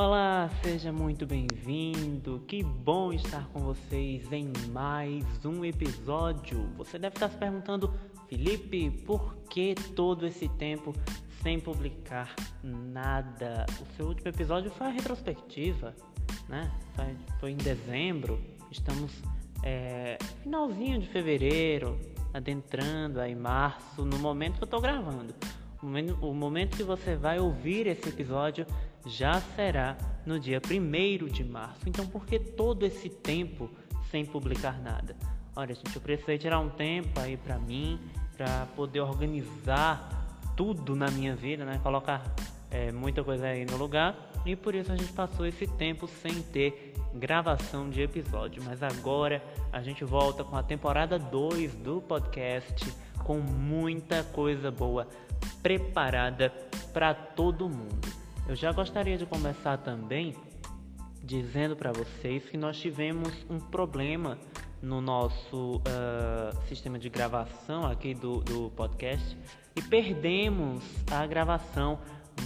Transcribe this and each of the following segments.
Olá, seja muito bem-vindo. Que bom estar com vocês em mais um episódio. Você deve estar se perguntando, Felipe, por que todo esse tempo sem publicar nada? O seu último episódio foi a retrospectiva, né? Foi em dezembro. Estamos é, finalzinho de fevereiro, adentrando aí março, no momento que eu estou gravando. O momento que você vai ouvir esse episódio já será no dia 1 de março. Então, por que todo esse tempo sem publicar nada? Olha, gente, eu precisei tirar um tempo aí para mim, para poder organizar tudo na minha vida, né? Colocar é, muita coisa aí no lugar. E por isso a gente passou esse tempo sem ter gravação de episódio. Mas agora a gente volta com a temporada 2 do podcast com muita coisa boa preparada para todo mundo. Eu já gostaria de começar também dizendo para vocês que nós tivemos um problema no nosso uh, sistema de gravação aqui do, do podcast e perdemos a gravação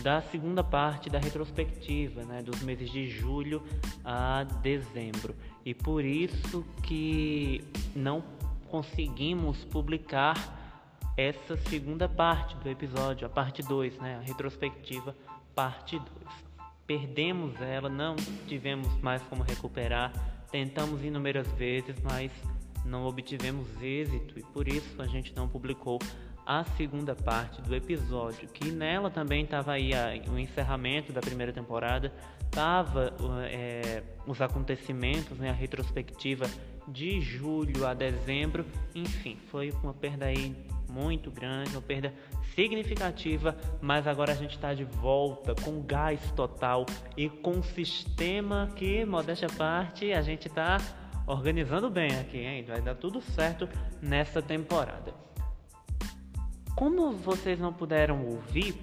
da segunda parte da retrospectiva, né, dos meses de julho a dezembro. E por isso que não conseguimos publicar essa segunda parte do episódio, a parte 2, né, a retrospectiva parte 2. Perdemos ela, não tivemos mais como recuperar, tentamos inúmeras vezes, mas não obtivemos êxito e por isso a gente não publicou a segunda parte do episódio, que nela também estava aí a, o encerramento da primeira temporada, estava é, os acontecimentos, né, a retrospectiva de julho a dezembro, enfim, foi uma perda aí muito grande, uma perda significativa, mas agora a gente está de volta com gás total e com um sistema que, modéstia à parte, a gente está organizando bem aqui, hein? Vai dar tudo certo nessa temporada. Como vocês não puderam ouvir,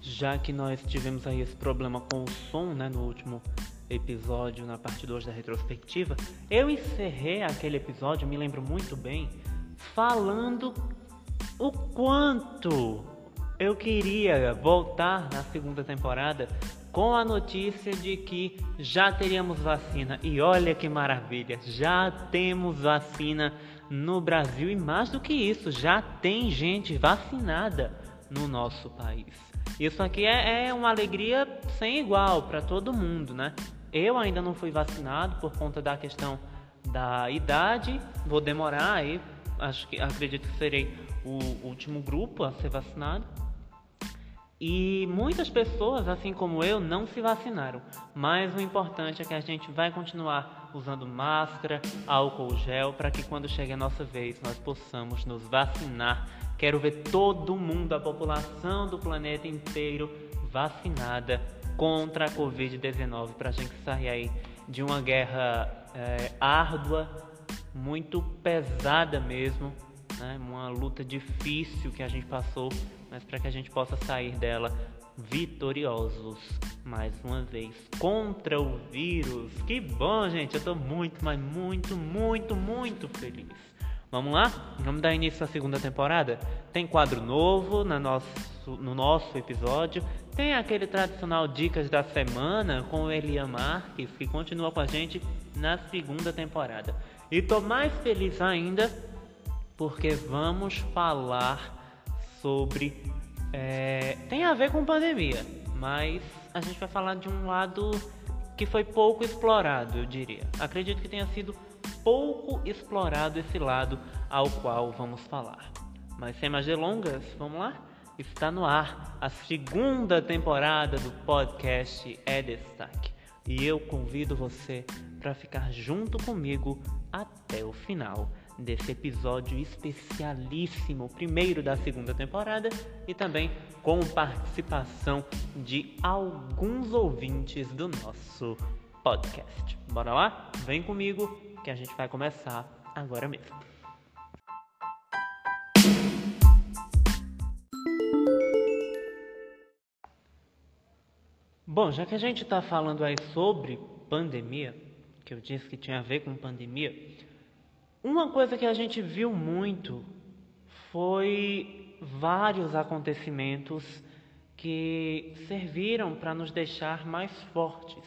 já que nós tivemos aí esse problema com o som, né, no último episódio, na parte 2 da retrospectiva, eu encerrei aquele episódio, me lembro muito bem, falando o quanto eu queria voltar na segunda temporada com a notícia de que já teríamos vacina. E olha que maravilha, já temos vacina no Brasil e mais do que isso, já tem gente vacinada no nosso país. Isso aqui é, é uma alegria sem igual para todo mundo, né? Eu ainda não fui vacinado por conta da questão da idade, vou demorar aí acho que acredito que serei o último grupo a ser vacinado. E muitas pessoas, assim como eu, não se vacinaram. Mas o importante é que a gente vai continuar usando máscara, álcool gel, para que quando chegue a nossa vez nós possamos nos vacinar. Quero ver todo mundo, a população do planeta inteiro, vacinada contra a Covid-19, para a gente sair aí de uma guerra é, árdua muito pesada mesmo, né? uma luta difícil que a gente passou, mas para que a gente possa sair dela vitoriosos mais uma vez contra o vírus. Que bom, gente! Eu estou muito, mas muito, muito, muito feliz. Vamos lá? Vamos dar início à segunda temporada? Tem quadro novo no nosso, no nosso episódio. Tem aquele tradicional Dicas da Semana com Elian Marques, que continua com a gente na segunda temporada. E tô mais feliz ainda porque vamos falar sobre. É, tem a ver com pandemia, mas a gente vai falar de um lado que foi pouco explorado, eu diria. Acredito que tenha sido pouco explorado esse lado ao qual vamos falar. Mas sem mais delongas, vamos lá? Está no ar a segunda temporada do podcast É Destaque. E eu convido você para ficar junto comigo até o final desse episódio especialíssimo, primeiro da segunda temporada e também com participação de alguns ouvintes do nosso podcast. Bora lá? Vem comigo que a gente vai começar agora mesmo. Bom, já que a gente está falando aí sobre pandemia, que eu disse que tinha a ver com pandemia, uma coisa que a gente viu muito foi vários acontecimentos que serviram para nos deixar mais fortes,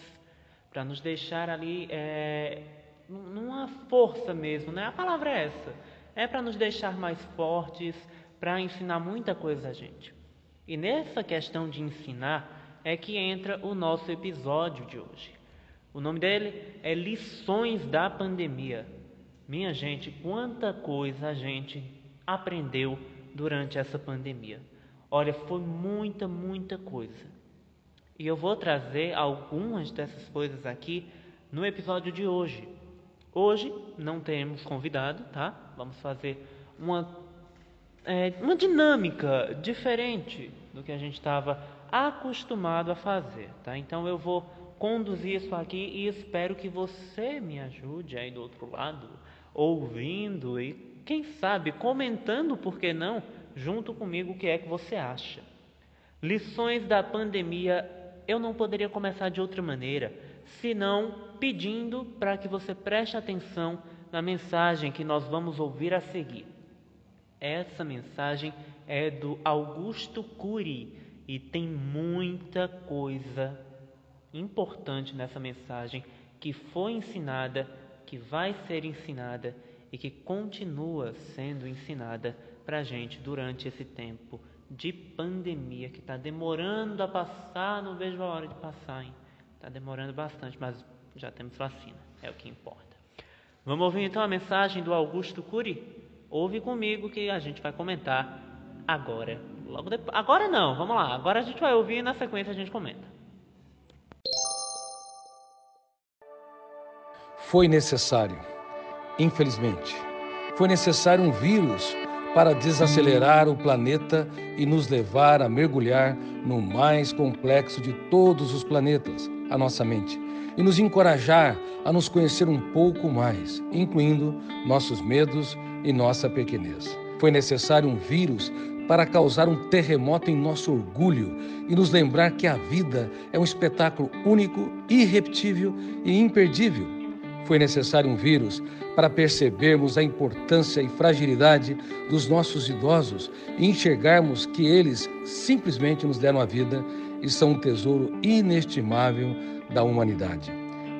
para nos deixar ali é, numa força mesmo, né? A palavra é essa. É para nos deixar mais fortes, para ensinar muita coisa a gente. E nessa questão de ensinar é que entra o nosso episódio de hoje. O nome dele é Lições da Pandemia. Minha gente, quanta coisa a gente aprendeu durante essa pandemia. Olha, foi muita, muita coisa. E eu vou trazer algumas dessas coisas aqui no episódio de hoje. Hoje não temos convidado, tá? Vamos fazer uma, é, uma dinâmica diferente do que a gente estava acostumado a fazer, tá? Então eu vou conduzir isso aqui e espero que você me ajude aí do outro lado, ouvindo e quem sabe comentando, por que não, junto comigo o que é que você acha. Lições da pandemia, eu não poderia começar de outra maneira, senão pedindo para que você preste atenção na mensagem que nós vamos ouvir a seguir. Essa mensagem é do Augusto Cury e tem muita coisa importante nessa mensagem que foi ensinada, que vai ser ensinada e que continua sendo ensinada para a gente durante esse tempo de pandemia que está demorando a passar, não vejo a hora de passar, hein? Está demorando bastante, mas já temos vacina, é o que importa. Vamos ouvir então a mensagem do Augusto Cury? Ouve comigo que a gente vai comentar agora. Logo depois. Agora não, vamos lá. Agora a gente vai ouvir e na sequência a gente comenta. Foi necessário, infelizmente, foi necessário um vírus para desacelerar o planeta e nos levar a mergulhar no mais complexo de todos os planetas, a nossa mente, e nos encorajar a nos conhecer um pouco mais, incluindo nossos medos e nossa pequenez. Foi necessário um vírus para causar um terremoto em nosso orgulho e nos lembrar que a vida é um espetáculo único, irrepetível e imperdível foi necessário um vírus para percebermos a importância e fragilidade dos nossos idosos e enxergarmos que eles simplesmente nos deram a vida e são um tesouro inestimável da humanidade.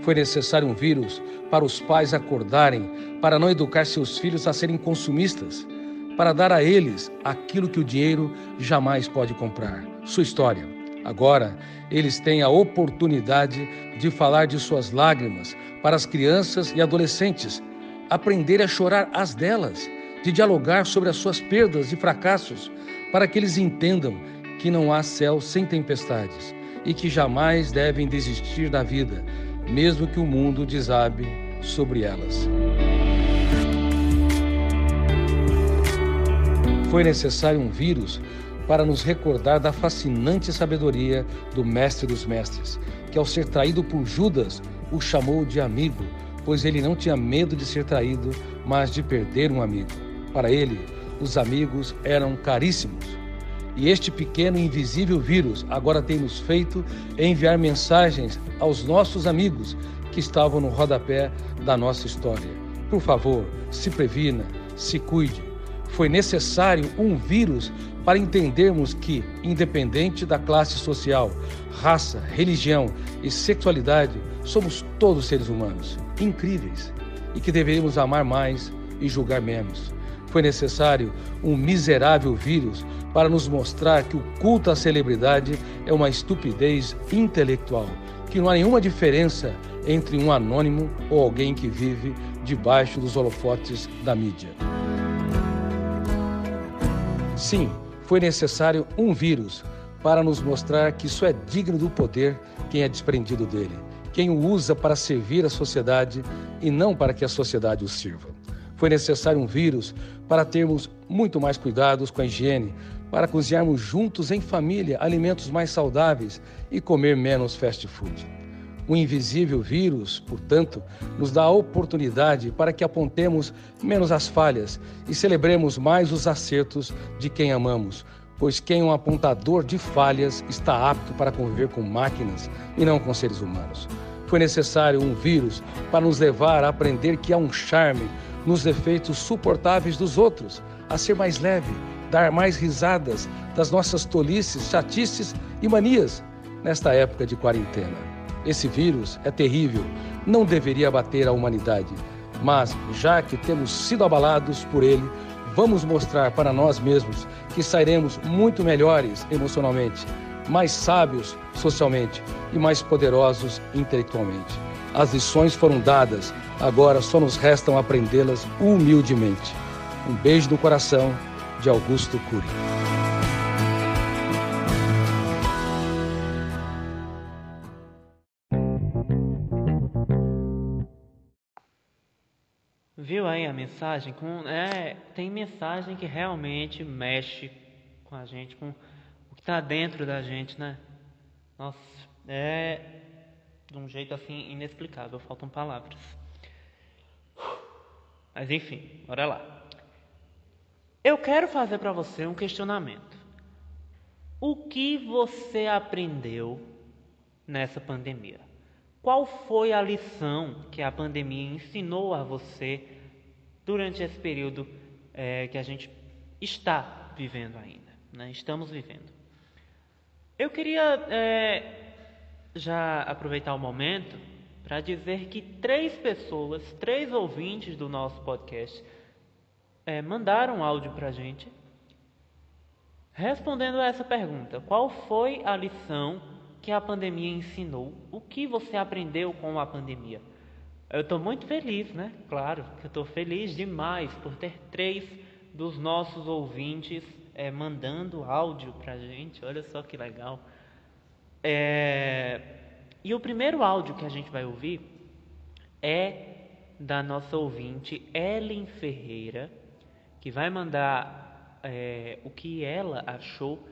Foi necessário um vírus para os pais acordarem, para não educar seus filhos a serem consumistas, para dar a eles aquilo que o dinheiro jamais pode comprar: sua história Agora, eles têm a oportunidade de falar de suas lágrimas para as crianças e adolescentes, aprender a chorar as delas, de dialogar sobre as suas perdas e fracassos, para que eles entendam que não há céu sem tempestades e que jamais devem desistir da vida, mesmo que o mundo desabe sobre elas. Foi necessário um vírus para nos recordar da fascinante sabedoria do Mestre dos Mestres, que ao ser traído por Judas, o chamou de amigo, pois ele não tinha medo de ser traído, mas de perder um amigo. Para ele, os amigos eram caríssimos. E este pequeno e invisível vírus agora tem nos feito enviar mensagens aos nossos amigos que estavam no rodapé da nossa história. Por favor, se previna, se cuide. Foi necessário um vírus para entendermos que, independente da classe social, raça, religião e sexualidade, somos todos seres humanos, incríveis, e que deveríamos amar mais e julgar menos. Foi necessário um miserável vírus para nos mostrar que o culto à celebridade é uma estupidez intelectual, que não há nenhuma diferença entre um anônimo ou alguém que vive debaixo dos holofotes da mídia. Sim, foi necessário um vírus para nos mostrar que isso é digno do poder quem é desprendido dele, quem o usa para servir a sociedade e não para que a sociedade o sirva. Foi necessário um vírus para termos muito mais cuidados com a higiene, para cozinharmos juntos em família alimentos mais saudáveis e comer menos fast food. O invisível vírus, portanto, nos dá a oportunidade para que apontemos menos as falhas e celebremos mais os acertos de quem amamos, pois quem é um apontador de falhas está apto para conviver com máquinas e não com seres humanos. Foi necessário um vírus para nos levar a aprender que há um charme nos defeitos suportáveis dos outros, a ser mais leve, dar mais risadas das nossas tolices, chatices e manias nesta época de quarentena. Esse vírus é terrível, não deveria abater a humanidade, mas já que temos sido abalados por ele, vamos mostrar para nós mesmos que sairemos muito melhores emocionalmente, mais sábios socialmente e mais poderosos intelectualmente. As lições foram dadas, agora só nos restam aprendê-las humildemente. Um beijo no coração de Augusto Cury. Aí a mensagem? Com, é, tem mensagem que realmente mexe com a gente, com o que está dentro da gente, né? Nossa, é de um jeito assim inexplicável, faltam palavras. Mas enfim, bora lá. Eu quero fazer para você um questionamento. O que você aprendeu nessa pandemia? Qual foi a lição que a pandemia ensinou a você durante esse período é, que a gente está vivendo ainda? Né? Estamos vivendo. Eu queria é, já aproveitar o momento para dizer que três pessoas, três ouvintes do nosso podcast, é, mandaram áudio para a gente respondendo a essa pergunta: qual foi a lição que a pandemia ensinou? O que você aprendeu com a pandemia? Eu estou muito feliz, né? Claro que eu estou feliz demais por ter três dos nossos ouvintes é, mandando áudio para gente. Olha só que legal. É... E o primeiro áudio que a gente vai ouvir é da nossa ouvinte Ellen Ferreira que vai mandar é, o que ela achou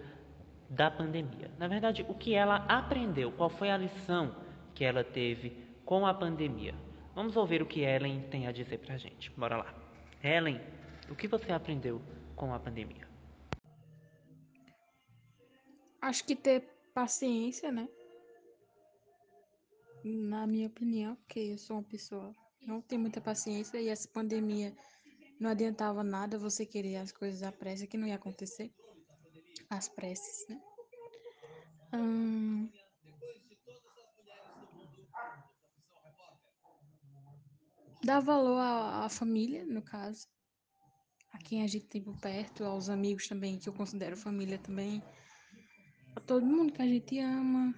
da pandemia. Na verdade, o que ela aprendeu, qual foi a lição que ela teve com a pandemia. Vamos ouvir o que Ellen tem a dizer pra gente. Bora lá. Ellen, o que você aprendeu com a pandemia? Acho que ter paciência, né? Na minha opinião, porque eu sou uma pessoa não tem muita paciência e essa pandemia não adiantava nada você querer as coisas à pressa, que não ia acontecer. As pressas, né? Hum... Dar valor à, à família, no caso. A quem a gente tem por perto, aos amigos também, que eu considero família também. A todo mundo que a gente ama.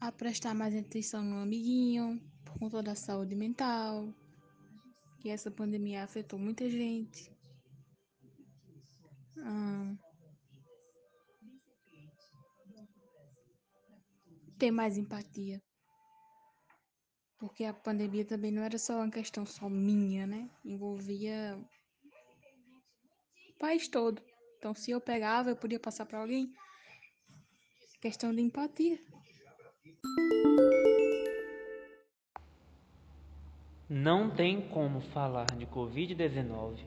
A prestar mais atenção no amiguinho por conta da saúde mental, que essa pandemia afetou muita gente. Hum, ter mais empatia. Porque a pandemia também não era só uma questão só minha, né? Envolvia o país todo. Então, se eu pegava, eu podia passar para alguém. Questão de empatia. Não tem como falar de Covid-19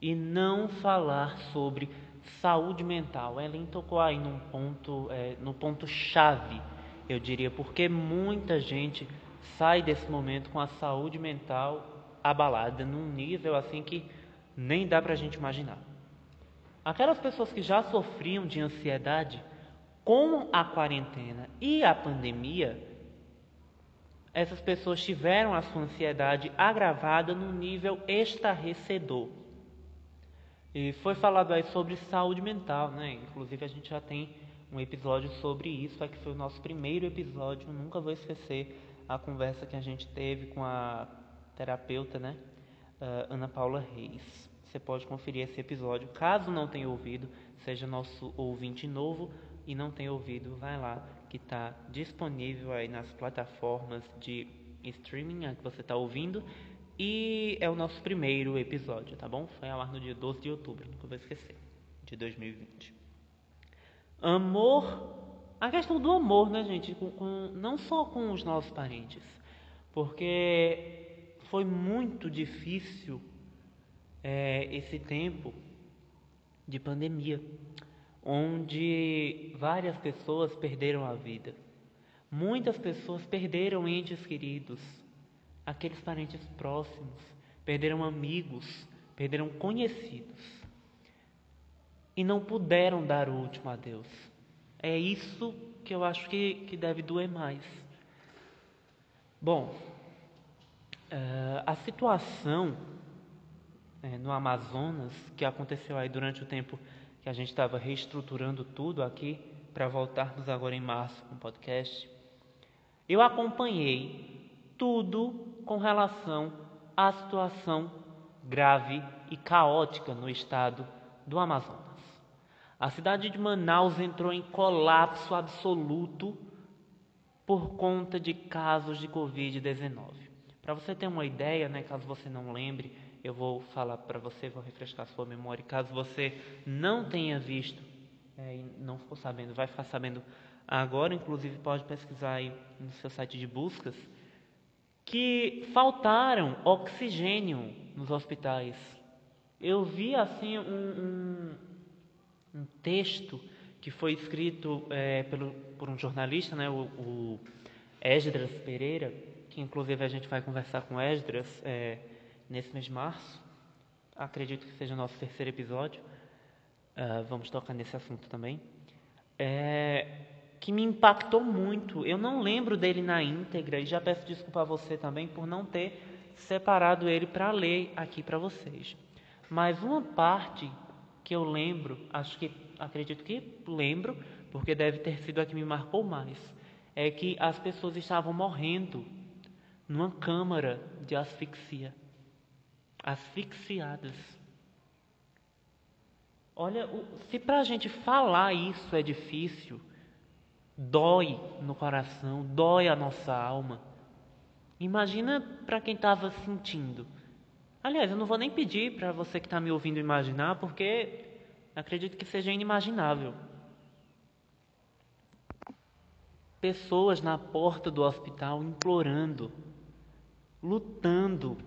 e não falar sobre saúde mental. Ellen tocou aí num ponto, é, no ponto chave, eu diria, porque muita gente sai desse momento com a saúde mental abalada num nível assim que nem dá para a gente imaginar. Aquelas pessoas que já sofriam de ansiedade com a quarentena e a pandemia essas pessoas tiveram a sua ansiedade agravada num nível estarrecedor. E foi falado aí sobre saúde mental, né? Inclusive a gente já tem um episódio sobre isso, que foi o nosso primeiro episódio, nunca vou esquecer a conversa que a gente teve com a terapeuta, né? Uh, Ana Paula Reis. Você pode conferir esse episódio, caso não tenha ouvido, seja nosso ouvinte novo e não tenha ouvido, vai lá que está disponível aí nas plataformas de streaming que você está ouvindo. E é o nosso primeiro episódio, tá bom? Foi ao ar no dia 12 de outubro, nunca vou esquecer, de 2020. Amor, a questão do amor, né, gente? Com, com, não só com os nossos parentes, porque foi muito difícil é, esse tempo de pandemia onde várias pessoas perderam a vida. Muitas pessoas perderam entes queridos, aqueles parentes próximos, perderam amigos perderam conhecidos e não puderam dar o último adeus. É isso que eu acho que, que deve doer mais. Bom, uh, a situação é, no Amazonas, que aconteceu aí durante o tempo que a gente estava reestruturando tudo aqui, para voltarmos agora em março com o podcast, eu acompanhei tudo com relação à situação grave e caótica no estado do Amazonas. A cidade de Manaus entrou em colapso absoluto por conta de casos de Covid-19. Para você ter uma ideia, né, caso você não lembre, eu vou falar para você, vou refrescar sua memória. Caso você não tenha visto é, e não ficou sabendo, vai ficar sabendo agora, inclusive pode pesquisar aí no seu site de buscas, que faltaram oxigênio nos hospitais. Eu vi assim um, um, um texto que foi escrito é, pelo, por um jornalista, né, o, o Esdras Pereira, que inclusive a gente vai conversar com Esdras é, nesse mês de março. Acredito que seja o nosso terceiro episódio. Uh, vamos tocar nesse assunto também. É, que me impactou muito. Eu não lembro dele na íntegra e já peço desculpa a você também por não ter separado ele para ler aqui para vocês. Mas uma parte que eu lembro, acho que acredito que lembro, porque deve ter sido a que me marcou mais, é que as pessoas estavam morrendo numa câmara de asfixia asfixiadas. Olha, se para a gente falar isso é difícil, dói no coração, dói a nossa alma. Imagina para quem estava sentindo. Aliás, eu não vou nem pedir para você que está me ouvindo imaginar, porque acredito que seja inimaginável. Pessoas na porta do hospital implorando, lutando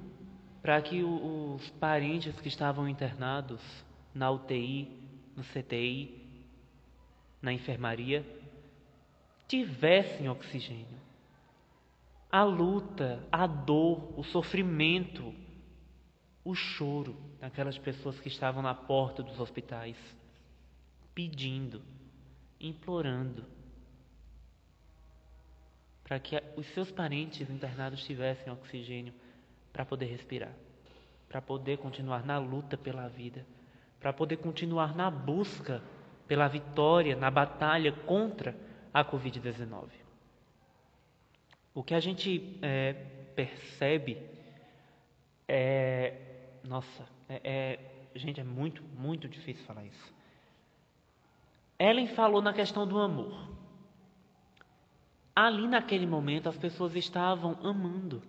para que os parentes que estavam internados na UTI, no CTI, na enfermaria, tivessem oxigênio. A luta, a dor, o sofrimento, o choro daquelas pessoas que estavam na porta dos hospitais, pedindo, implorando, para que os seus parentes internados tivessem oxigênio para poder respirar, para poder continuar na luta pela vida, para poder continuar na busca pela vitória, na batalha contra a Covid-19. O que a gente é, percebe é. Nossa, é, é, gente, é muito, muito difícil falar isso. Ellen falou na questão do amor. Ali naquele momento as pessoas estavam amando.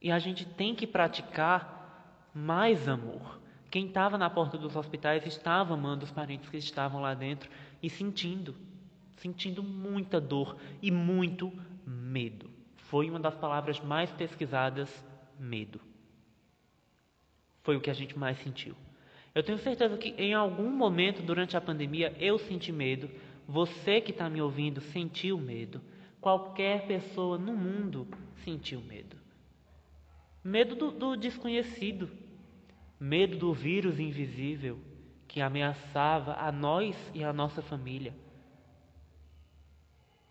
E a gente tem que praticar mais amor. Quem estava na porta dos hospitais estava amando os parentes que estavam lá dentro e sentindo, sentindo muita dor e muito medo. Foi uma das palavras mais pesquisadas, medo. Foi o que a gente mais sentiu. Eu tenho certeza que em algum momento durante a pandemia eu senti medo, você que está me ouvindo sentiu medo, qualquer pessoa no mundo sentiu medo. Medo do, do desconhecido, medo do vírus invisível que ameaçava a nós e a nossa família.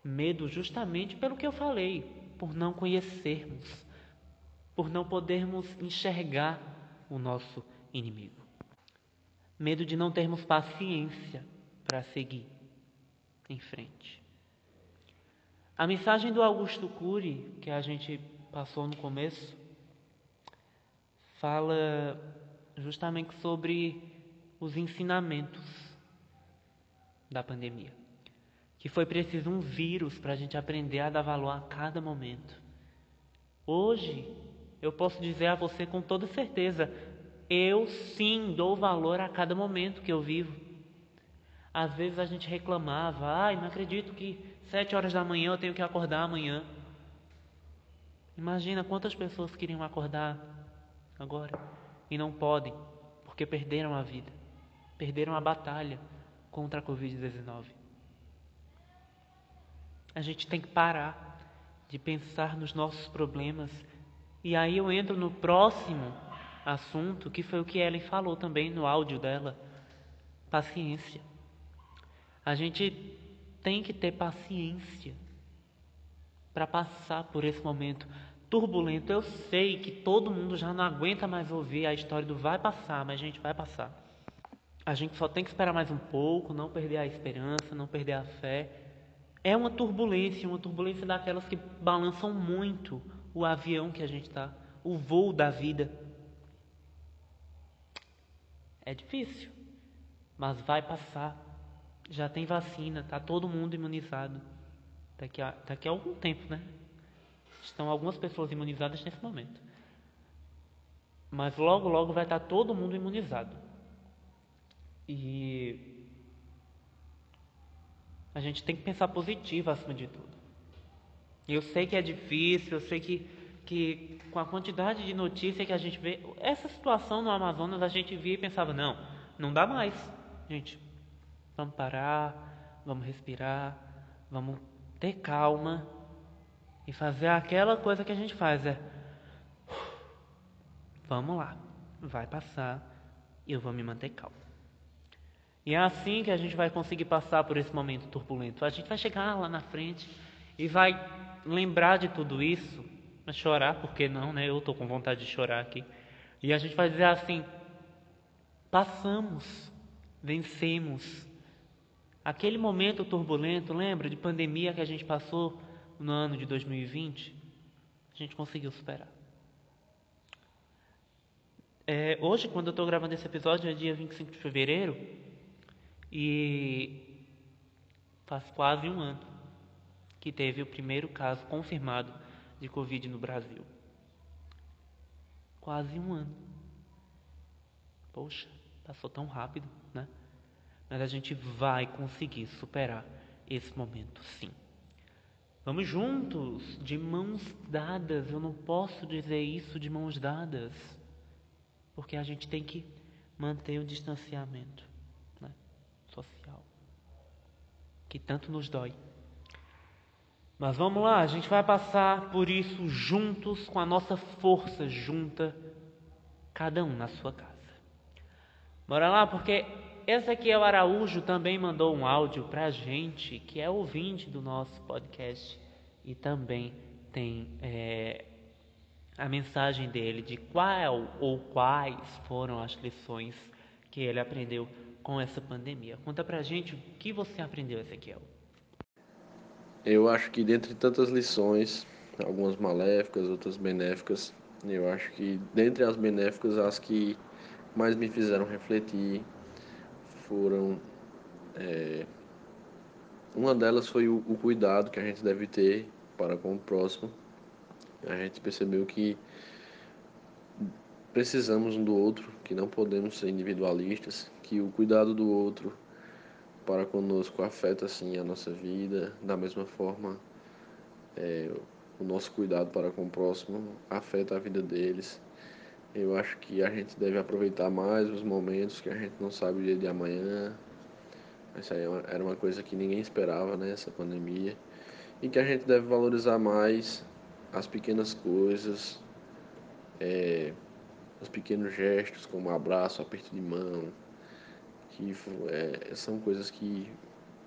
Medo justamente pelo que eu falei, por não conhecermos, por não podermos enxergar o nosso inimigo. Medo de não termos paciência para seguir em frente. A mensagem do Augusto Cury, que a gente passou no começo, fala justamente sobre os ensinamentos da pandemia. Que foi preciso um vírus para a gente aprender a dar valor a cada momento. Hoje, eu posso dizer a você com toda certeza: eu sim dou valor a cada momento que eu vivo. Às vezes a gente reclamava: ai, não acredito que sete horas da manhã eu tenho que acordar amanhã. Imagina quantas pessoas queriam acordar agora e não podem porque perderam a vida, perderam a batalha contra a Covid-19. A gente tem que parar de pensar nos nossos problemas e aí eu entro no próximo assunto, que foi o que Ellen falou também no áudio dela. Paciência. A gente tem que ter paciência para passar por esse momento turbulento. Eu sei que todo mundo já não aguenta mais ouvir a história do vai passar, mas a gente vai passar. A gente só tem que esperar mais um pouco, não perder a esperança, não perder a fé. É uma turbulência, uma turbulência daquelas que balançam muito o avião que a gente está, o voo da vida. É difícil, mas vai passar. Já tem vacina, está todo mundo imunizado. Daqui a, daqui a algum tempo, né? Estão algumas pessoas imunizadas nesse momento. Mas logo, logo vai estar todo mundo imunizado. E a gente tem que pensar positivo acima de tudo. Eu sei que é difícil, eu sei que, que com a quantidade de notícias que a gente vê, essa situação no Amazonas a gente via e pensava, não, não dá mais. Gente, vamos parar, vamos respirar, vamos ter calma e fazer aquela coisa que a gente faz, é vamos lá, vai passar e eu vou me manter calmo. E é assim que a gente vai conseguir passar por esse momento turbulento. A gente vai chegar lá na frente e vai lembrar de tudo isso, chorar, porque não, né? Eu estou com vontade de chorar aqui. E a gente vai dizer assim: passamos, vencemos. Aquele momento turbulento, lembra de pandemia que a gente passou no ano de 2020? A gente conseguiu superar. É, hoje, quando eu estou gravando esse episódio, é dia 25 de fevereiro. E faz quase um ano que teve o primeiro caso confirmado de Covid no Brasil. Quase um ano. Poxa, passou tão rápido, né? Mas a gente vai conseguir superar esse momento, sim. Vamos juntos, de mãos dadas. Eu não posso dizer isso de mãos dadas, porque a gente tem que manter o distanciamento social, que tanto nos dói. Mas vamos lá, a gente vai passar por isso juntos, com a nossa força junta, cada um na sua casa. Bora lá, porque Ezequiel Araújo também mandou um áudio para a gente, que é ouvinte do nosso podcast, e também tem é, a mensagem dele de qual ou quais foram as lições que ele aprendeu com essa pandemia. Conta pra gente o que você aprendeu, Ezequiel. Eu acho que dentre tantas lições, algumas maléficas, outras benéficas, eu acho que dentre as benéficas, as que mais me fizeram refletir foram. É, uma delas foi o, o cuidado que a gente deve ter para com o próximo. A gente percebeu que precisamos um do outro, que não podemos ser individualistas, que o cuidado do outro para conosco afeta assim a nossa vida, da mesma forma é, o nosso cuidado para com o próximo afeta a vida deles. Eu acho que a gente deve aproveitar mais os momentos que a gente não sabe o dia de amanhã. Essa é era uma coisa que ninguém esperava nessa né, pandemia. E que a gente deve valorizar mais as pequenas coisas, é, os pequenos gestos, como um abraço, aperto de mão, que é, são coisas que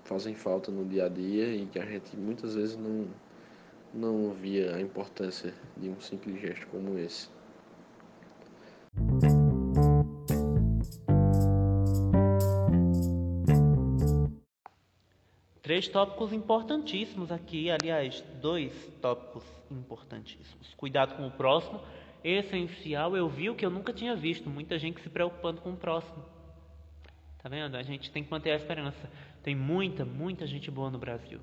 fazem falta no dia a dia e que a gente muitas vezes não, não via a importância de um simples gesto como esse. Três tópicos importantíssimos aqui, aliás, dois tópicos importantíssimos. Cuidado com o próximo essencial, eu vi o que eu nunca tinha visto, muita gente se preocupando com o próximo. Tá vendo? A gente tem que manter a esperança. Tem muita, muita gente boa no Brasil.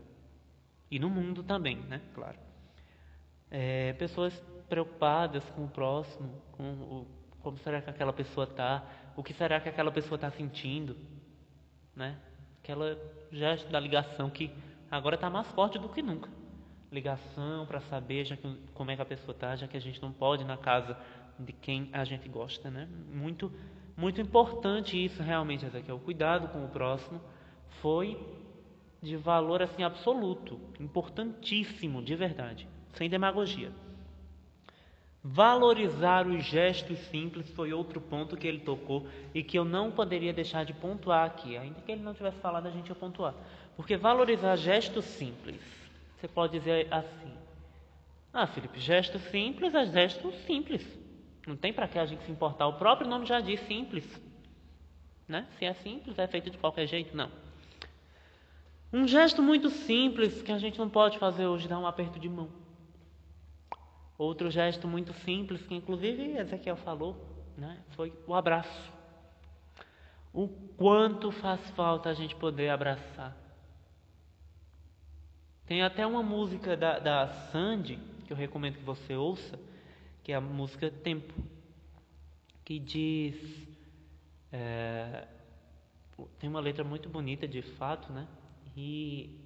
E no mundo também, né? Claro. É, pessoas preocupadas com o próximo, com o, como será que aquela pessoa está, o que será que aquela pessoa está sentindo, né? Aquela gesto da ligação que agora está mais forte do que nunca ligação para saber já que, como é que a pessoa está, já que a gente não pode ir na casa de quem a gente gosta, né? Muito, muito importante isso realmente, Ezequiel. O cuidado com o próximo foi de valor assim absoluto, importantíssimo, de verdade, sem demagogia. Valorizar os gestos simples foi outro ponto que ele tocou e que eu não poderia deixar de pontuar aqui, ainda que ele não tivesse falado, a gente ia pontuar. Porque valorizar gestos simples, você pode dizer assim: Ah, Felipe, gesto simples é gesto simples. Não tem para que a gente se importar. O próprio nome já diz simples. Né? Se é simples, é feito de qualquer jeito? Não. Um gesto muito simples que a gente não pode fazer hoje, dar um aperto de mão. Outro gesto muito simples, que inclusive Ezequiel falou, né, foi o abraço. O quanto faz falta a gente poder abraçar. Tem até uma música da, da Sandy, que eu recomendo que você ouça, que é a música Tempo, que diz. É, tem uma letra muito bonita de fato, né? E,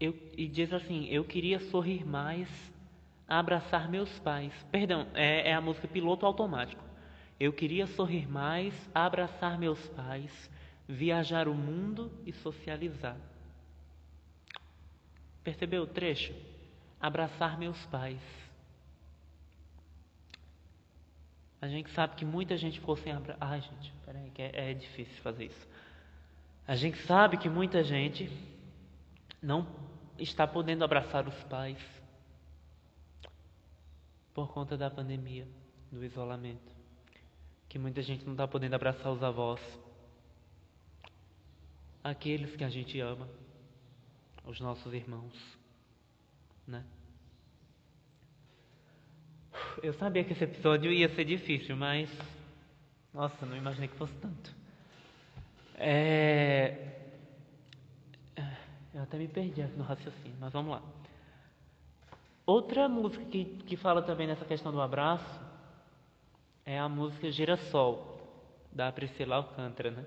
eu, e diz assim: Eu queria sorrir mais abraçar meus pais. Perdão, é, é a música Piloto Automático. Eu queria sorrir mais, abraçar meus pais, viajar o mundo e socializar. Percebeu o trecho? Abraçar meus pais. A gente sabe que muita gente ficou sem abraçar. Ai, gente, peraí, que é, é difícil fazer isso. A gente sabe que muita gente não está podendo abraçar os pais por conta da pandemia, do isolamento. Que muita gente não está podendo abraçar os avós, aqueles que a gente ama, os nossos irmãos, né? Eu sabia que esse episódio ia ser difícil, mas nossa, não imaginei que fosse tanto. É... Eu até me perdi aqui no raciocínio, mas vamos lá. Outra música que, que fala também nessa questão do abraço é a música Girassol, da Priscila Alcântara, né?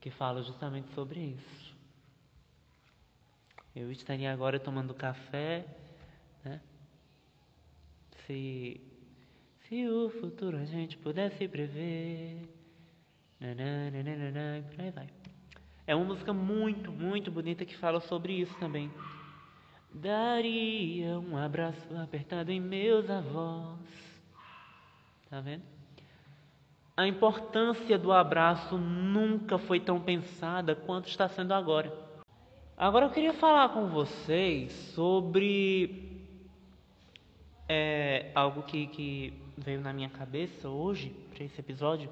Que fala justamente sobre isso. Eu estaria agora tomando café, né? Se, se o futuro a gente pudesse prever, nananana, por aí vai. É uma música muito, muito bonita que fala sobre isso também. Daria um abraço apertado em meus avós. Tá vendo? A importância do abraço nunca foi tão pensada quanto está sendo agora. Agora eu queria falar com vocês sobre é, algo que, que veio na minha cabeça hoje, para esse episódio.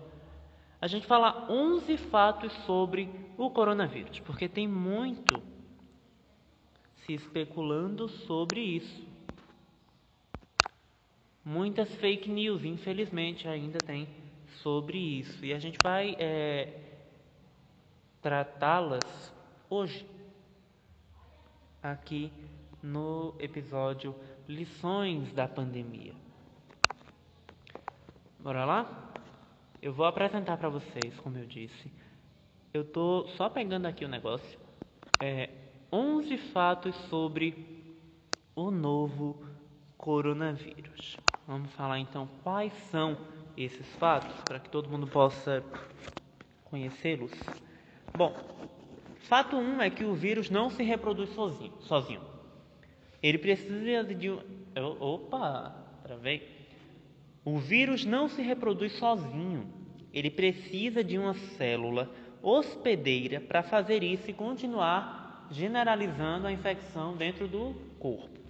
A gente falar 11 fatos sobre o coronavírus, porque tem muito se especulando sobre isso. Muitas fake news, infelizmente, ainda tem sobre isso. E a gente vai é, tratá-las hoje, aqui no episódio Lições da Pandemia. Bora lá? Eu vou apresentar para vocês, como eu disse. Eu tô só pegando aqui o negócio. É, 11 fatos sobre o novo coronavírus. Vamos falar então quais são esses fatos para que todo mundo possa conhecê-los. Bom, fato 1 um é que o vírus não se reproduz sozinho. sozinho. Ele precisa de. Opa, travei. O vírus não se reproduz sozinho. Ele precisa de uma célula hospedeira para fazer isso e continuar generalizando a infecção dentro do corpo.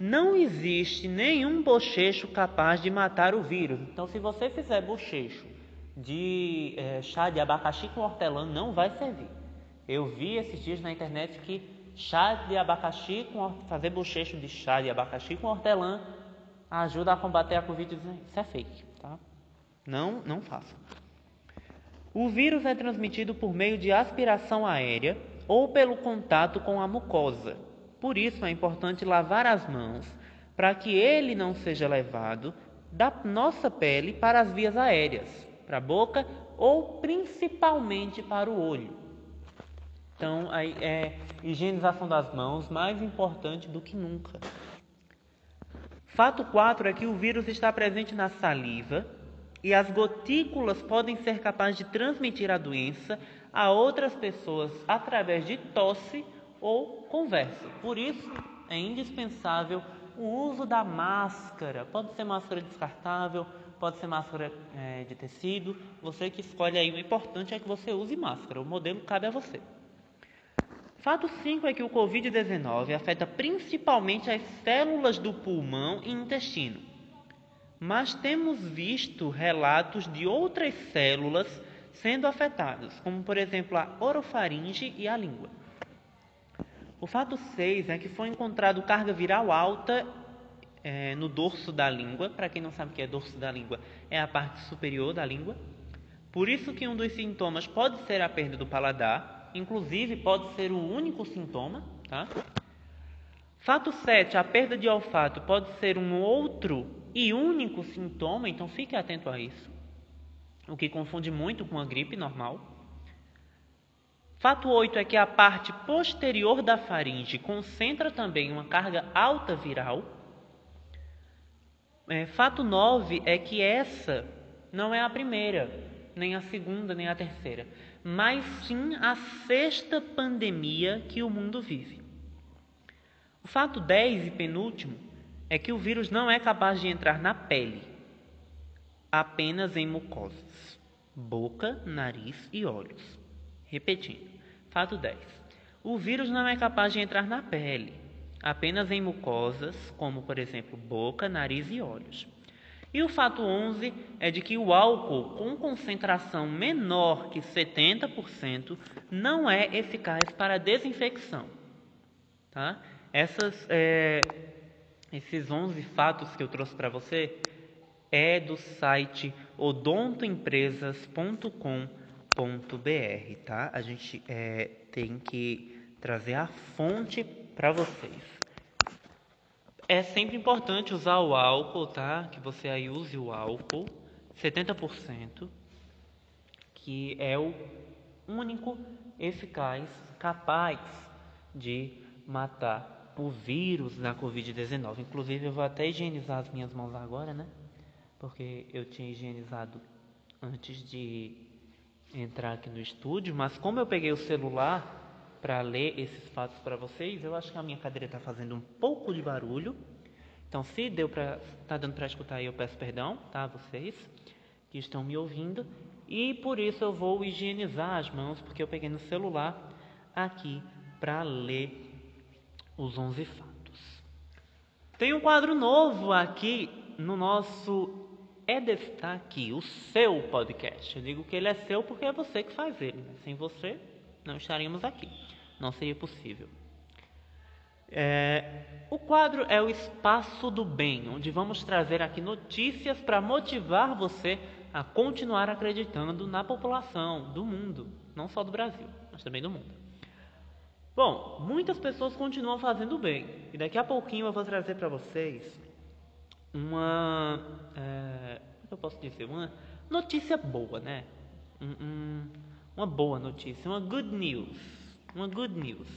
Não existe nenhum bochecho capaz de matar o vírus. Então, se você fizer bochecho de é, chá de abacaxi com hortelã, não vai servir. Eu vi esses dias na internet que chá de abacaxi com fazer bochecho de chá de abacaxi com hortelã ajuda a combater a Covid-19. Isso é fake, tá? Não, não faça. O vírus é transmitido por meio de aspiração aérea ou pelo contato com a mucosa. Por isso é importante lavar as mãos para que ele não seja levado da nossa pele para as vias aéreas, para a boca ou principalmente para o olho. Então, aí é higienização das mãos mais importante do que nunca. Fato 4 é que o vírus está presente na saliva e as gotículas podem ser capazes de transmitir a doença a outras pessoas através de tosse ou conversa. Por isso, é indispensável o uso da máscara. Pode ser máscara descartável, pode ser máscara é, de tecido. Você que escolhe aí. O importante é que você use máscara. O modelo cabe a você. Fato 5 é que o Covid-19 afeta principalmente as células do pulmão e intestino. Mas temos visto relatos de outras células sendo afetadas, como por exemplo a orofaringe e a língua. O fato 6 é que foi encontrado carga viral alta é, no dorso da língua. Para quem não sabe o que é dorso da língua, é a parte superior da língua. Por isso que um dos sintomas pode ser a perda do paladar inclusive pode ser o único sintoma, tá? Fato 7, a perda de olfato pode ser um outro e único sintoma, então fique atento a isso. O que confunde muito com a gripe normal. Fato 8 é que a parte posterior da faringe concentra também uma carga alta viral. É, fato 9 é que essa não é a primeira, nem a segunda, nem a terceira mas sim a sexta pandemia que o mundo vive. O fato 10 e penúltimo é que o vírus não é capaz de entrar na pele, apenas em mucosas, boca, nariz e olhos. Repetindo, fato 10. O vírus não é capaz de entrar na pele, apenas em mucosas, como por exemplo boca, nariz e olhos. E o fato 11 é de que o álcool com concentração menor que 70% não é eficaz para desinfecção. Tá? Essas, é, esses 11 fatos que eu trouxe para você é do site odontoempresas.com.br, tá? A gente é, tem que trazer a fonte para vocês. É sempre importante usar o álcool, tá? Que você aí use o álcool, 70%, que é o único eficaz capaz de matar o vírus da Covid-19. Inclusive, eu vou até higienizar as minhas mãos agora, né? Porque eu tinha higienizado antes de entrar aqui no estúdio, mas como eu peguei o celular para ler esses fatos para vocês. Eu acho que a minha cadeira está fazendo um pouco de barulho. Então, se deu para tá dando para escutar aí, eu peço perdão, tá, vocês que estão me ouvindo. E por isso eu vou higienizar as mãos, porque eu peguei no celular aqui para ler os 11 fatos. Tem um quadro novo aqui no nosso é destaque, o seu podcast. Eu digo que ele é seu porque é você que faz ele. Né? Sem você, não estaríamos aqui não seria possível. É, o quadro é o Espaço do Bem, onde vamos trazer aqui notícias para motivar você a continuar acreditando na população do mundo, não só do Brasil, mas também do mundo. Bom, muitas pessoas continuam fazendo bem, e daqui a pouquinho eu vou trazer para vocês uma. É, como eu posso dizer? Uma notícia boa, né? Um, um, uma boa notícia, uma good news uma good news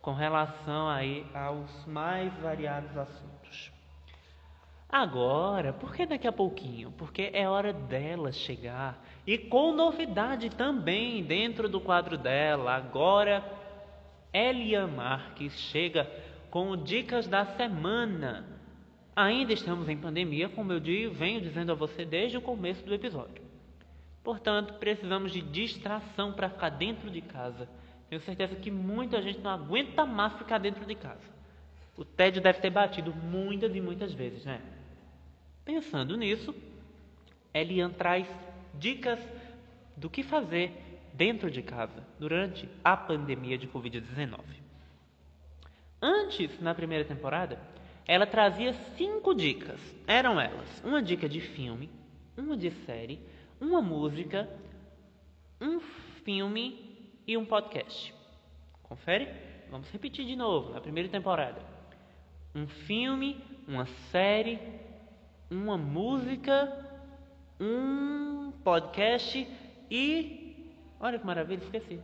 com relação aí aos mais variados assuntos. Agora, por que daqui a pouquinho? Porque é hora dela chegar e com novidade também dentro do quadro dela. Agora, Elia Marques chega com dicas da semana. Ainda estamos em pandemia, como eu digo, venho dizendo a você desde o começo do episódio. Portanto, precisamos de distração para ficar dentro de casa. Tenho certeza que muita gente não aguenta mais ficar dentro de casa. O tédio deve ter batido muitas e muitas vezes, né? Pensando nisso, Elian traz dicas do que fazer dentro de casa durante a pandemia de Covid-19. Antes, na primeira temporada, ela trazia cinco dicas. Eram elas: uma dica de filme, uma de série, uma música, um filme e um podcast. Confere? Vamos repetir de novo na primeira temporada. Um filme, uma série, uma música, um podcast e. Olha que maravilha, esqueci.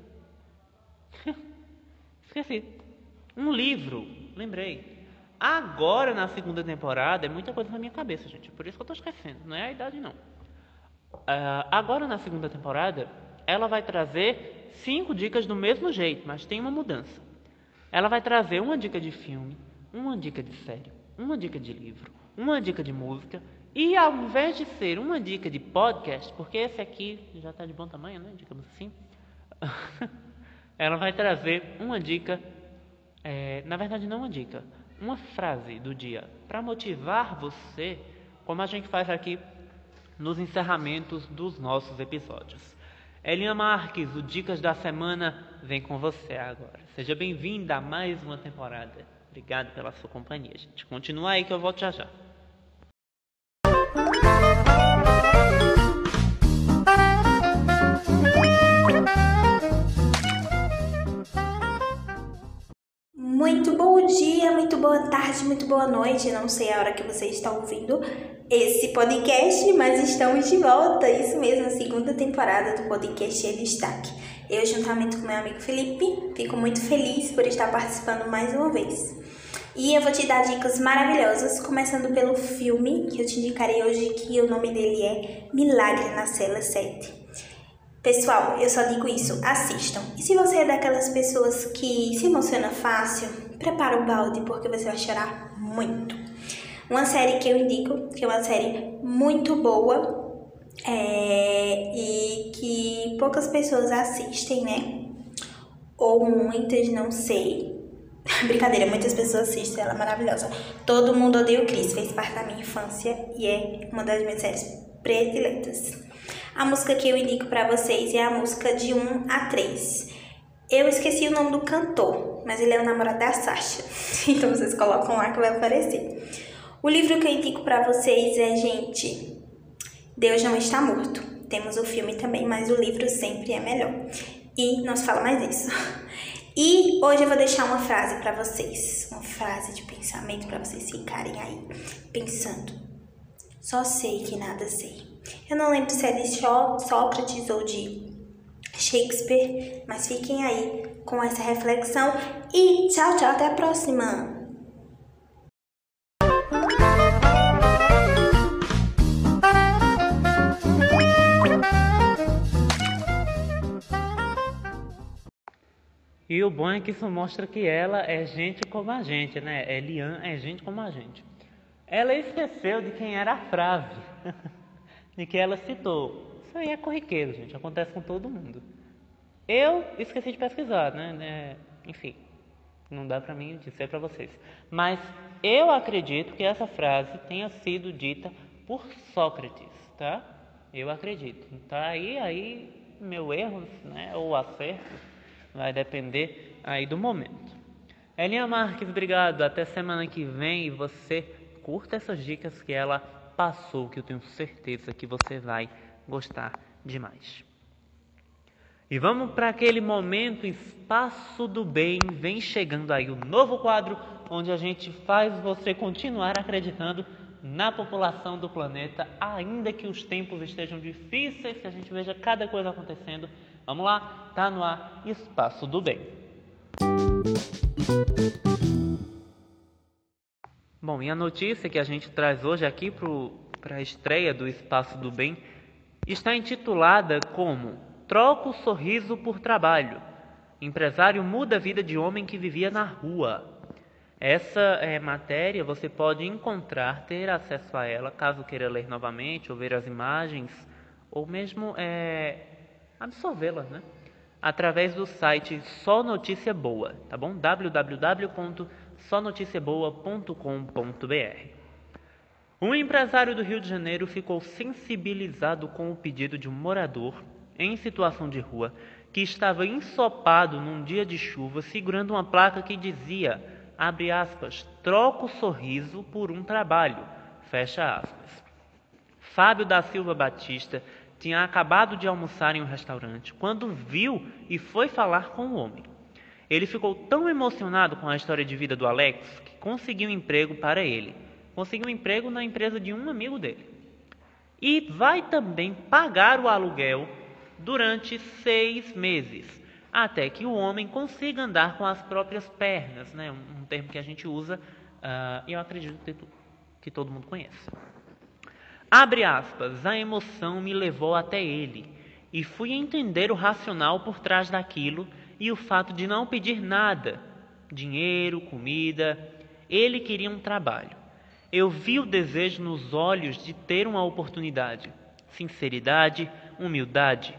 esqueci. Um livro, lembrei. Agora na segunda temporada é muita coisa na minha cabeça, gente. Por isso que eu estou esquecendo. Não é a idade, não. Uh, agora na segunda temporada, ela vai trazer cinco dicas do mesmo jeito, mas tem uma mudança. Ela vai trazer uma dica de filme, uma dica de série, uma dica de livro, uma dica de música e ao invés de ser uma dica de podcast, porque esse aqui já está de bom tamanho, né? Digamos assim, ela vai trazer uma dica, é, na verdade não uma dica, uma frase do dia para motivar você, como a gente faz aqui nos encerramentos dos nossos episódios. Elinha Marques, o Dicas da Semana vem com você agora. Seja bem-vinda a mais uma temporada. Obrigado pela sua companhia, gente. Continua aí que eu volto já já. Muito bom dia, muito boa tarde, muito boa noite. Não sei a hora que você está ouvindo esse podcast, mas estamos de volta. Isso mesmo, a segunda temporada do podcast em Destaque. Eu, juntamente com meu amigo Felipe, fico muito feliz por estar participando mais uma vez. E eu vou te dar dicas maravilhosas, começando pelo filme que eu te indicarei hoje, que o nome dele é Milagre na Cela 7. Pessoal, eu só digo isso, assistam. E se você é daquelas pessoas que se emociona fácil, prepara o balde porque você vai chorar muito. Uma série que eu indico, que é uma série muito boa é, e que poucas pessoas assistem, né? Ou muitas, não sei. Brincadeira, muitas pessoas assistem, ela é maravilhosa. Todo mundo odeia o Chris, fez parte da minha infância e é uma das minhas séries prediletas. A música que eu indico para vocês é a música de 1 a 3. Eu esqueci o nome do cantor, mas ele é o namorado da Sasha. Então vocês colocam lá que vai aparecer. O livro que eu indico para vocês é, gente, Deus não está morto. Temos o filme também, mas o livro sempre é melhor. E não se fala mais isso. E hoje eu vou deixar uma frase para vocês, uma frase de pensamento para vocês ficarem aí pensando. Só sei que nada sei. Eu não lembro se é de Sócrates ou de Shakespeare, mas fiquem aí com essa reflexão e tchau, tchau, até a próxima! E o bom é que isso mostra que ela é gente como a gente, né? Elian é gente como a gente. Ela esqueceu de quem era a frase, de que ela citou. Isso aí é corriqueiro, gente, acontece com todo mundo. Eu esqueci de pesquisar, né? É, enfim, não dá para mim dizer para vocês. Mas eu acredito que essa frase tenha sido dita por Sócrates, tá? Eu acredito. Tá aí, aí meu erro, né? Ou acerto Vai depender aí do momento. Elinha Marques, obrigado. Até semana que vem. E você curta essas dicas que ela passou, que eu tenho certeza que você vai gostar demais. E vamos para aquele momento, espaço do bem. Vem chegando aí o novo quadro onde a gente faz você continuar acreditando na população do planeta, ainda que os tempos estejam difíceis, que a gente veja cada coisa acontecendo Vamos lá, tá no ar Espaço do Bem. Bom, e a notícia que a gente traz hoje aqui para a estreia do Espaço do Bem está intitulada como Troca o sorriso por trabalho. Empresário muda a vida de homem que vivia na rua. Essa é, matéria você pode encontrar, ter acesso a ela, caso queira ler novamente ou ver as imagens, ou mesmo é, absorvê-la, né? Através do site Só Notícia Boa, tá bom? www.sonoticiaboa.com.br. Um empresário do Rio de Janeiro ficou sensibilizado com o pedido de um morador em situação de rua que estava ensopado num dia de chuva segurando uma placa que dizia, abre aspas, troca o sorriso por um trabalho, fecha aspas. Fábio da Silva Batista tinha acabado de almoçar em um restaurante quando viu e foi falar com o homem. Ele ficou tão emocionado com a história de vida do Alex que conseguiu um emprego para ele. Conseguiu um emprego na empresa de um amigo dele. E vai também pagar o aluguel durante seis meses, até que o homem consiga andar com as próprias pernas, né? um, termo que a gente usa uh, eu acredito que todo mundo conhece. Abre aspas, a emoção me levou até ele e fui entender o racional por trás daquilo e o fato de não pedir nada, dinheiro, comida. Ele queria um trabalho. Eu vi o desejo nos olhos de ter uma oportunidade. Sinceridade, humildade.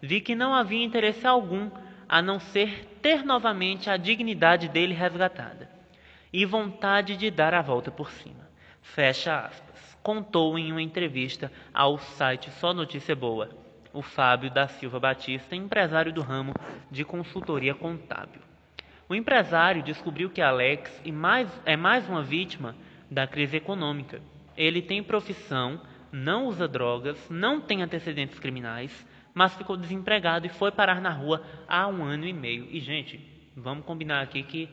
Vi que não havia interesse algum a não ser ter novamente a dignidade dele resgatada e vontade de dar a volta por cima. Fecha aspas. Contou em uma entrevista ao site Só Notícia Boa o Fábio da Silva Batista, empresário do ramo de consultoria contábil. O empresário descobriu que Alex é mais uma vítima da crise econômica. Ele tem profissão, não usa drogas, não tem antecedentes criminais, mas ficou desempregado e foi parar na rua há um ano e meio. E, gente, vamos combinar aqui que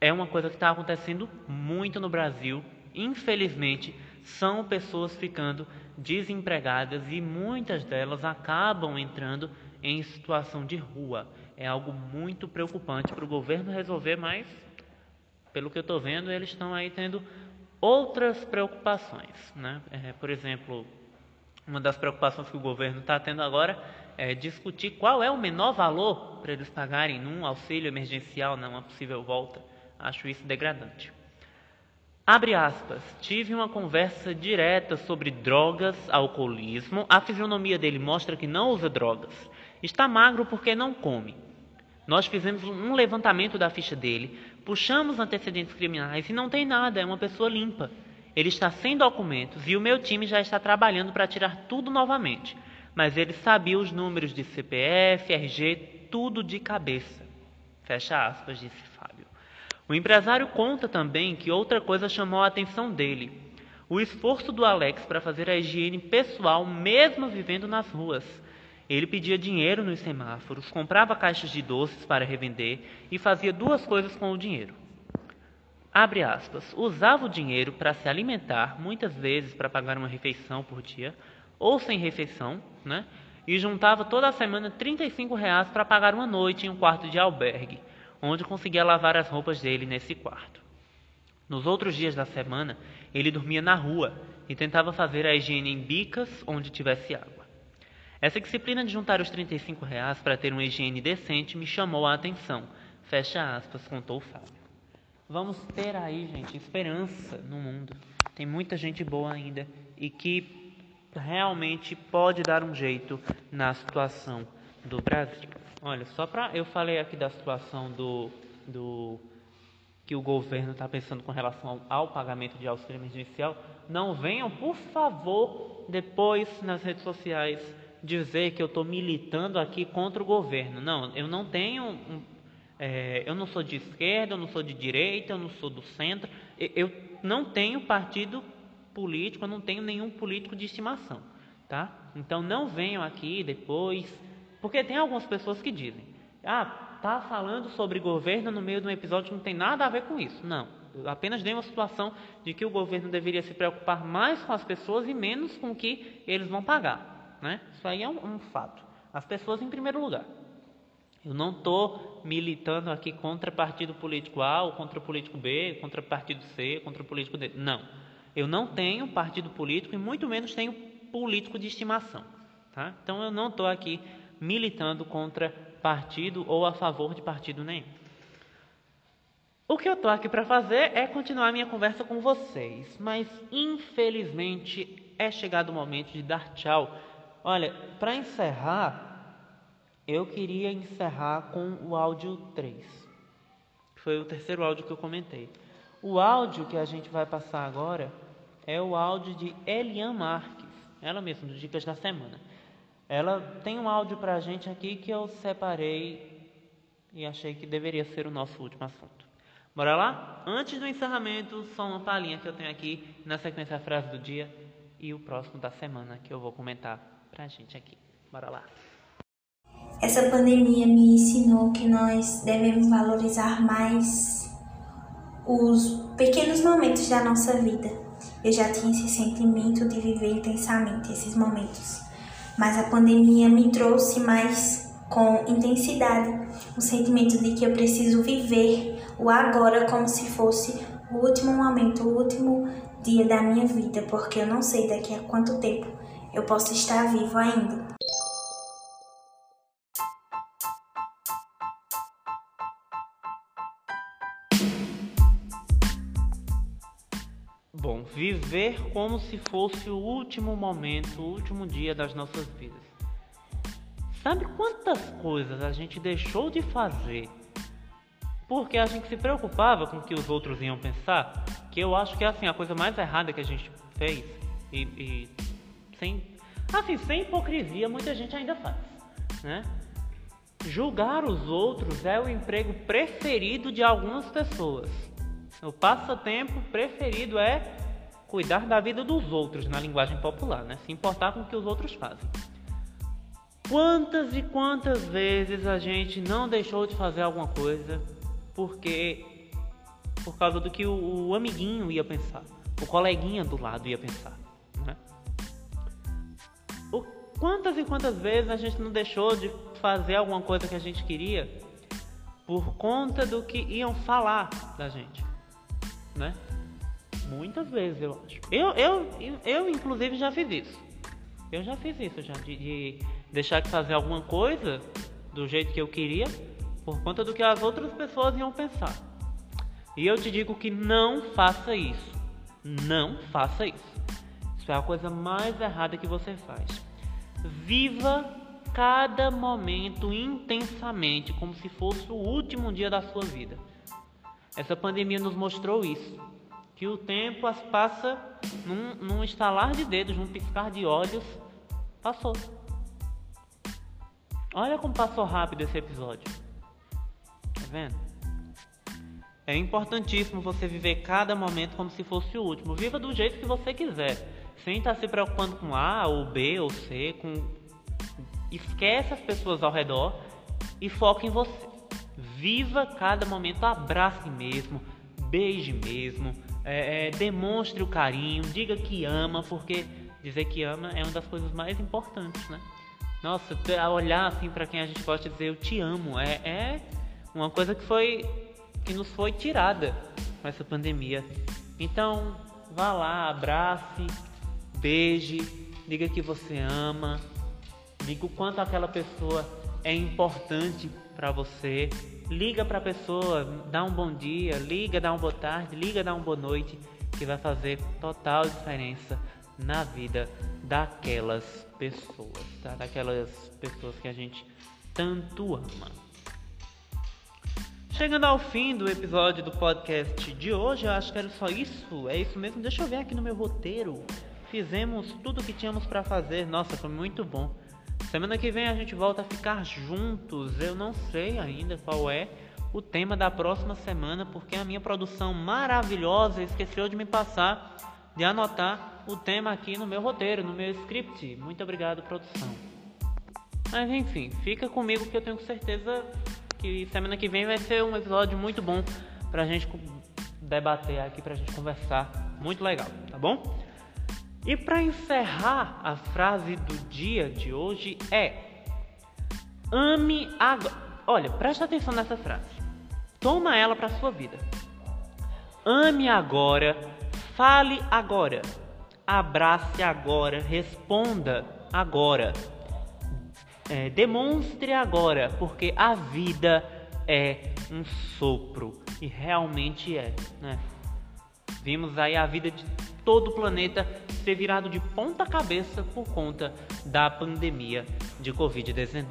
é uma coisa que está acontecendo muito no Brasil. Infelizmente, são pessoas ficando desempregadas e muitas delas acabam entrando em situação de rua. É algo muito preocupante para o governo resolver, mas pelo que eu estou vendo, eles estão aí tendo outras preocupações. Né? É, por exemplo, uma das preocupações que o governo está tendo agora é discutir qual é o menor valor para eles pagarem num auxílio emergencial, numa possível volta. Acho isso degradante. Abre aspas. Tive uma conversa direta sobre drogas, alcoolismo. A fisionomia dele mostra que não usa drogas. Está magro porque não come. Nós fizemos um levantamento da ficha dele, puxamos antecedentes criminais e não tem nada, é uma pessoa limpa. Ele está sem documentos e o meu time já está trabalhando para tirar tudo novamente. Mas ele sabia os números de CPF, RG, tudo de cabeça. Fecha aspas, disse. O empresário conta também que outra coisa chamou a atenção dele: o esforço do Alex para fazer a higiene pessoal, mesmo vivendo nas ruas. Ele pedia dinheiro nos semáforos, comprava caixas de doces para revender e fazia duas coisas com o dinheiro. Abre aspas, usava o dinheiro para se alimentar, muitas vezes para pagar uma refeição por dia, ou sem refeição, né? E juntava toda semana 35 reais para pagar uma noite em um quarto de albergue onde conseguia lavar as roupas dele nesse quarto. Nos outros dias da semana, ele dormia na rua e tentava fazer a higiene em bicas onde tivesse água. Essa disciplina de juntar os 35 reais para ter uma higiene decente me chamou a atenção. Fecha aspas, contou Fábio. Vamos ter aí, gente, esperança no mundo. Tem muita gente boa ainda e que realmente pode dar um jeito na situação do Brasil. Olha, só para eu falei aqui da situação do, do que o governo está pensando com relação ao, ao pagamento de auxílio emergencial, não venham, por favor, depois nas redes sociais dizer que eu estou militando aqui contra o governo. Não, eu não tenho, é, eu não sou de esquerda, eu não sou de direita, eu não sou do centro, eu não tenho partido político, eu não tenho nenhum político de estimação, tá? Então não venham aqui depois porque tem algumas pessoas que dizem: ah, tá falando sobre governo no meio de um episódio que não tem nada a ver com isso. Não. Eu apenas dei uma situação de que o governo deveria se preocupar mais com as pessoas e menos com o que eles vão pagar. Né? Isso aí é um, um fato. As pessoas em primeiro lugar. Eu não estou militando aqui contra partido político A ou contra político B, contra partido C, contra político D. Não. Eu não tenho partido político e muito menos tenho político de estimação. Tá? Então eu não estou aqui militando contra partido ou a favor de partido nenhum. O que eu estou aqui para fazer é continuar minha conversa com vocês, mas infelizmente é chegado o momento de dar tchau. Olha, para encerrar, eu queria encerrar com o áudio 3. Foi o terceiro áudio que eu comentei. O áudio que a gente vai passar agora é o áudio de Elian Marques, ela mesma, do Dicas da Semana. Ela tem um áudio para a gente aqui que eu separei e achei que deveria ser o nosso último assunto. Bora lá? Antes do encerramento, só uma palhinha que eu tenho aqui na sequência a frase do dia e o próximo da semana que eu vou comentar para a gente aqui. Bora lá. Essa pandemia me ensinou que nós devemos valorizar mais os pequenos momentos da nossa vida. Eu já tinha esse sentimento de viver intensamente esses momentos mas a pandemia me trouxe mais com intensidade o sentimento de que eu preciso viver o agora como se fosse o último momento, o último dia da minha vida, porque eu não sei daqui a quanto tempo eu posso estar vivo ainda. Viver como se fosse o último momento, o último dia das nossas vidas. Sabe quantas coisas a gente deixou de fazer porque a gente se preocupava com o que os outros iam pensar? Que eu acho que é assim, a coisa mais errada que a gente fez e, e sem assim, sem hipocrisia, muita gente ainda faz, né? Julgar os outros é o emprego preferido de algumas pessoas. O passatempo preferido é cuidar da vida dos outros, na linguagem popular, né? Se importar com o que os outros fazem. Quantas e quantas vezes a gente não deixou de fazer alguma coisa porque por causa do que o, o amiguinho ia pensar, o coleguinha do lado ia pensar, né? O, quantas e quantas vezes a gente não deixou de fazer alguma coisa que a gente queria por conta do que iam falar da gente? né? Muitas vezes, eu acho. Eu, eu, eu, eu inclusive, já fiz isso. Eu já fiz isso, já, de, de deixar de fazer alguma coisa do jeito que eu queria por conta do que as outras pessoas iam pensar. E eu te digo que não faça isso. Não faça isso. Isso é a coisa mais errada que você faz. Viva cada momento intensamente, como se fosse o último dia da sua vida. Essa pandemia nos mostrou isso. Que o tempo as passa num, num estalar de dedos, num piscar de olhos. Passou. Olha como passou rápido esse episódio. Tá vendo? É importantíssimo você viver cada momento como se fosse o último. Viva do jeito que você quiser. Sem estar se preocupando com A ou B ou C. Com... Esquece as pessoas ao redor e foca em você. Viva cada momento, abrace mesmo, beije mesmo, é, é, demonstre o carinho, diga que ama, porque dizer que ama é uma das coisas mais importantes, né? Nossa, olhar assim para quem a gente gosta dizer eu te amo é, é uma coisa que foi que nos foi tirada com essa pandemia. Então, vá lá, abrace, beije, diga que você ama, diga o quanto aquela pessoa é importante para você. Liga para a pessoa, dá um bom dia, liga, dá uma boa tarde, liga, dá uma boa noite, que vai fazer total diferença na vida daquelas pessoas, tá? Daquelas pessoas que a gente tanto ama. Chegando ao fim do episódio do podcast de hoje, eu acho que era só isso. É isso mesmo. Deixa eu ver aqui no meu roteiro. Fizemos tudo o que tínhamos para fazer. Nossa, foi muito bom. Semana que vem a gente volta a ficar juntos. Eu não sei ainda qual é o tema da próxima semana, porque a minha produção maravilhosa esqueceu de me passar de anotar o tema aqui no meu roteiro, no meu script. Muito obrigado, produção. Mas enfim, fica comigo que eu tenho certeza que semana que vem vai ser um episódio muito bom pra gente debater aqui, pra gente conversar. Muito legal, tá bom? E para encerrar, a frase do dia de hoje é: Ame agora. Olha, presta atenção nessa frase. Toma ela para sua vida. Ame agora, fale agora, abrace agora, responda agora. É, demonstre agora, porque a vida é um sopro e realmente é, né? Vimos aí a vida de todo o planeta ser virado de ponta cabeça por conta da pandemia de Covid-19.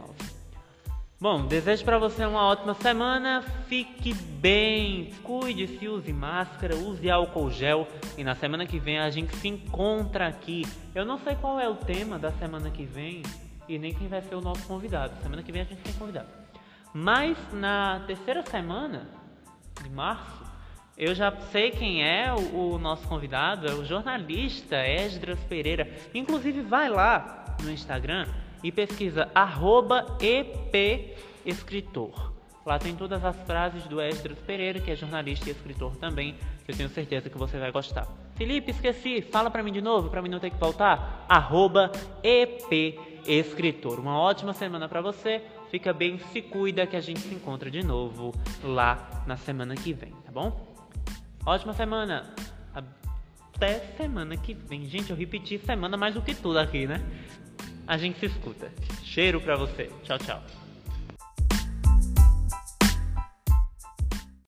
Bom, desejo para você uma ótima semana. Fique bem, cuide-se, use máscara, use álcool gel. E na semana que vem a gente se encontra aqui. Eu não sei qual é o tema da semana que vem e nem quem vai ser o nosso convidado. Semana que vem a gente tem convidado. Mas na terceira semana de março eu já sei quem é o, o, nosso convidado, é o jornalista Esdras Pereira. Inclusive, vai lá no Instagram e pesquisa @epescritor. Lá tem todas as frases do Esdras Pereira, que é jornalista e escritor também, que eu tenho certeza que você vai gostar. Felipe, esqueci, fala para mim de novo, para mim não ter que voltar. @epescritor. Uma ótima semana para você. Fica bem, se cuida que a gente se encontra de novo lá na semana que vem, tá bom? Ótima semana. Até semana que vem. Gente, eu repeti semana mais do que tudo aqui, né? A gente se escuta. Cheiro pra você. Tchau, tchau.